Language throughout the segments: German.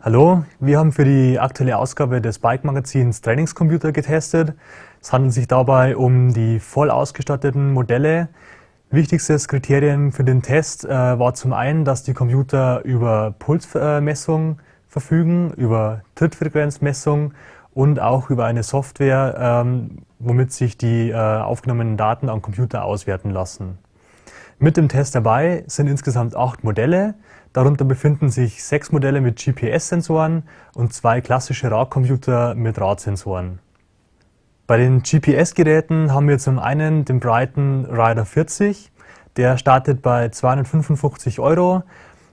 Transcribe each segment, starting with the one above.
Hallo, wir haben für die aktuelle Ausgabe des Bike Magazins Trainingscomputer getestet. Es handelt sich dabei um die voll ausgestatteten Modelle. Wichtigstes Kriterium für den Test äh, war zum einen, dass die Computer über Pulsmessung verfügen, über Trittfrequenzmessung und auch über eine Software, ähm, womit sich die äh, aufgenommenen Daten am Computer auswerten lassen. Mit dem Test dabei sind insgesamt acht Modelle. Darunter befinden sich sechs Modelle mit GPS-Sensoren und zwei klassische Radcomputer mit Radsensoren. Bei den GPS-Geräten haben wir zum einen den Brighton Rider 40. Der startet bei 255 Euro.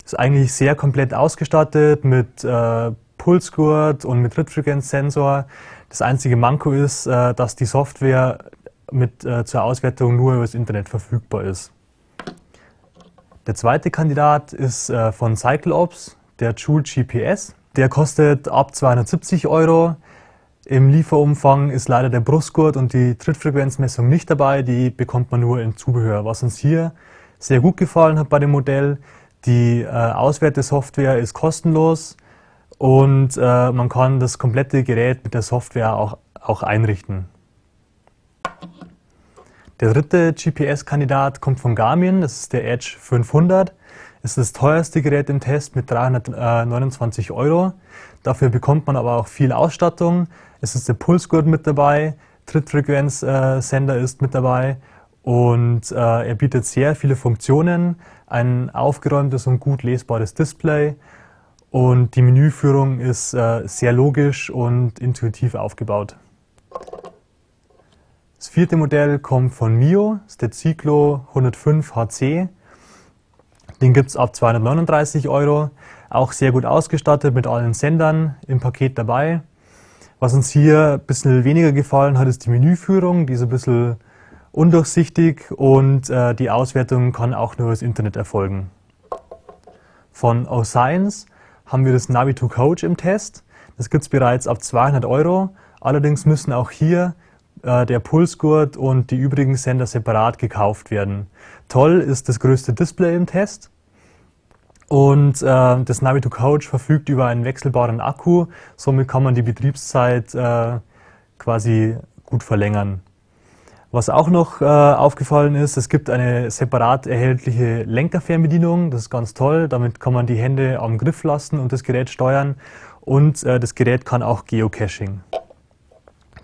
Ist eigentlich sehr komplett ausgestattet mit äh, Pulsgurt und mit Trittfrequenzsensor. Das einzige Manko ist, äh, dass die Software mit, äh, zur Auswertung nur über das Internet verfügbar ist. Der zweite Kandidat ist äh, von CycleOps, der Joule GPS. Der kostet ab 270 Euro. Im Lieferumfang ist leider der Brustgurt und die Trittfrequenzmessung nicht dabei, die bekommt man nur im Zubehör. Was uns hier sehr gut gefallen hat bei dem Modell, die äh, Auswertesoftware ist kostenlos und äh, man kann das komplette Gerät mit der Software auch, auch einrichten. Der dritte GPS-Kandidat kommt von Garmin, das ist der Edge 500. Es ist das teuerste Gerät im Test mit 329 Euro. Dafür bekommt man aber auch viel Ausstattung. Es ist der Pulsgurt mit dabei, Trittfrequenzsender ist mit dabei und äh, er bietet sehr viele Funktionen, ein aufgeräumtes und gut lesbares Display und die Menüführung ist äh, sehr logisch und intuitiv aufgebaut. Das vierte Modell kommt von Mio, das ist der Ciclo 105 HC. Den gibt es ab 239 Euro. Auch sehr gut ausgestattet mit allen Sendern im Paket dabei. Was uns hier ein bisschen weniger gefallen hat, ist die Menüführung. Die ist ein bisschen undurchsichtig und äh, die Auswertung kann auch nur über das Internet erfolgen. Von OScience haben wir das Navi2 Coach im Test. Das gibt es bereits ab 200 Euro. Allerdings müssen auch hier der Pulsgurt und die übrigen Sender separat gekauft werden. Toll ist das größte Display im Test. Und äh, das Navi2 Coach verfügt über einen wechselbaren Akku, somit kann man die Betriebszeit äh, quasi gut verlängern. Was auch noch äh, aufgefallen ist, es gibt eine separat erhältliche Lenkerfernbedienung. Das ist ganz toll. Damit kann man die Hände am Griff lassen und das Gerät steuern. Und äh, das Gerät kann auch Geocaching.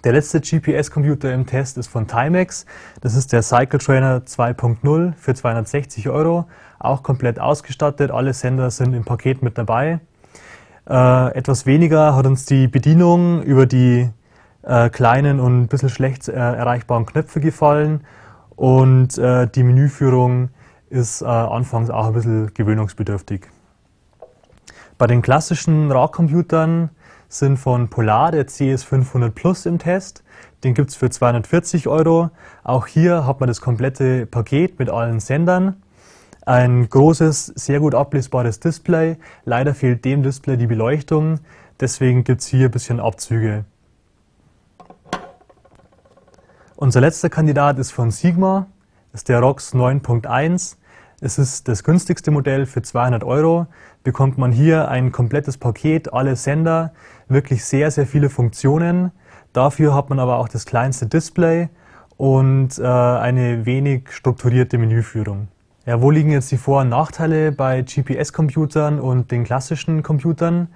Der letzte GPS-Computer im Test ist von Timex. Das ist der Cycle Trainer 2.0 für 260 Euro. Auch komplett ausgestattet. Alle Sender sind im Paket mit dabei. Äh, etwas weniger hat uns die Bedienung über die äh, kleinen und ein bisschen schlecht äh, erreichbaren Knöpfe gefallen. Und äh, die Menüführung ist äh, anfangs auch ein bisschen gewöhnungsbedürftig. Bei den klassischen Radcomputern sind von Polar der CS500 Plus im Test. Den gibt es für 240 Euro. Auch hier hat man das komplette Paket mit allen Sendern. Ein großes, sehr gut ablesbares Display. Leider fehlt dem Display die Beleuchtung. Deswegen gibt es hier ein bisschen Abzüge. Unser letzter Kandidat ist von Sigma. Ist der ROX 9.1. Es ist das günstigste Modell für 200 Euro. Bekommt man hier ein komplettes Paket, alle Sender, wirklich sehr, sehr viele Funktionen. Dafür hat man aber auch das kleinste Display und äh, eine wenig strukturierte Menüführung. Ja, wo liegen jetzt die Vor- und Nachteile bei GPS-Computern und den klassischen Computern?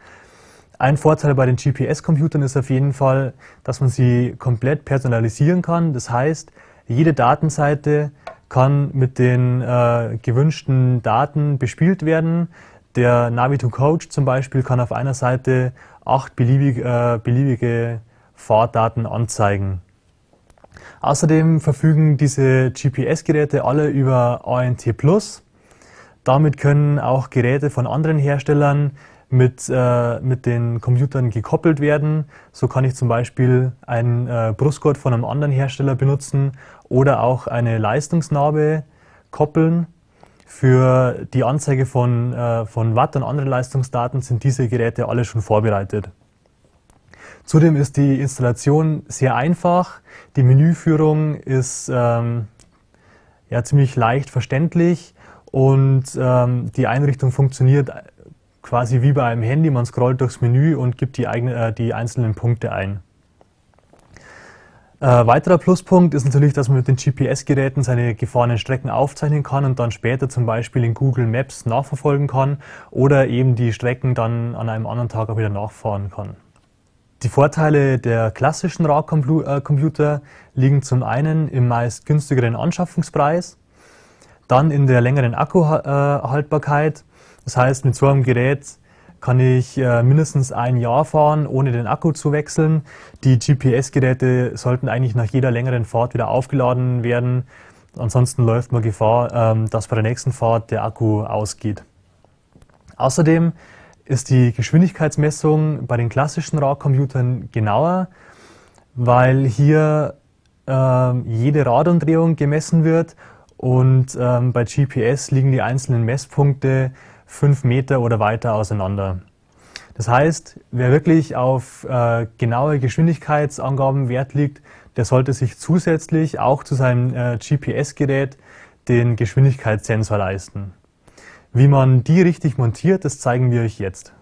Ein Vorteil bei den GPS-Computern ist auf jeden Fall, dass man sie komplett personalisieren kann. Das heißt, jede Datenseite kann mit den äh, gewünschten Daten bespielt werden. Der Navi2Coach zum Beispiel kann auf einer Seite acht beliebig, äh, beliebige Fahrdaten anzeigen. Außerdem verfügen diese GPS-Geräte alle über ANT+. Damit können auch Geräte von anderen Herstellern mit, äh, mit den Computern gekoppelt werden. So kann ich zum Beispiel einen äh, Brustgurt von einem anderen Hersteller benutzen oder auch eine Leistungsnarbe koppeln. Für die Anzeige von, äh, von Watt und anderen Leistungsdaten sind diese Geräte alle schon vorbereitet. Zudem ist die Installation sehr einfach. Die Menüführung ist ähm, ja, ziemlich leicht verständlich und ähm, die Einrichtung funktioniert quasi wie bei einem Handy, man scrollt durchs Menü und gibt die, eigene, äh, die einzelnen Punkte ein. Äh, weiterer Pluspunkt ist natürlich, dass man mit den GPS-Geräten seine gefahrenen Strecken aufzeichnen kann und dann später zum Beispiel in Google Maps nachverfolgen kann oder eben die Strecken dann an einem anderen Tag auch wieder nachfahren kann. Die Vorteile der klassischen Radcomputer liegen zum einen im meist günstigeren Anschaffungspreis, dann in der längeren Akkuhaltbarkeit. Das heißt, mit so einem Gerät kann ich äh, mindestens ein Jahr fahren, ohne den Akku zu wechseln. Die GPS-Geräte sollten eigentlich nach jeder längeren Fahrt wieder aufgeladen werden. Ansonsten läuft man Gefahr, ähm, dass bei der nächsten Fahrt der Akku ausgeht. Außerdem ist die Geschwindigkeitsmessung bei den klassischen Radcomputern genauer, weil hier ähm, jede Radumdrehung gemessen wird und ähm, bei GPS liegen die einzelnen Messpunkte fünf Meter oder weiter auseinander. Das heißt, wer wirklich auf äh, genaue Geschwindigkeitsangaben Wert liegt, der sollte sich zusätzlich auch zu seinem äh, GPS-Gerät den Geschwindigkeitssensor leisten. Wie man die richtig montiert, das zeigen wir euch jetzt.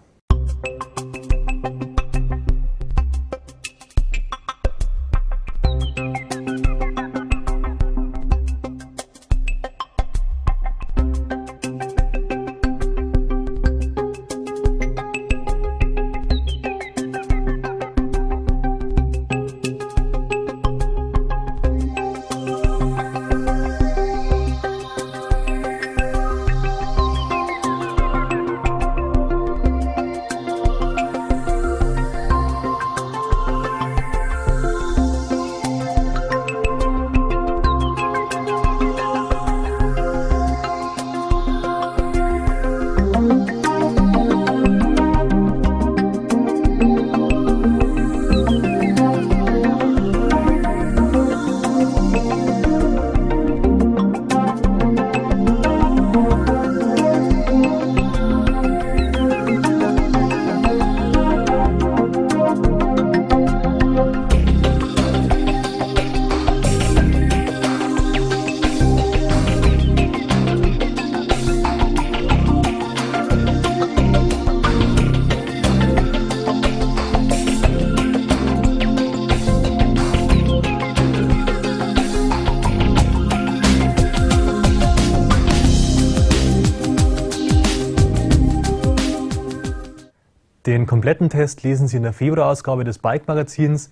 Den kompletten Test lesen Sie in der Februarausgabe des Bike Magazins.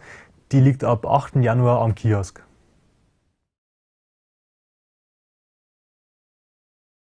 Die liegt ab 8. Januar am Kiosk.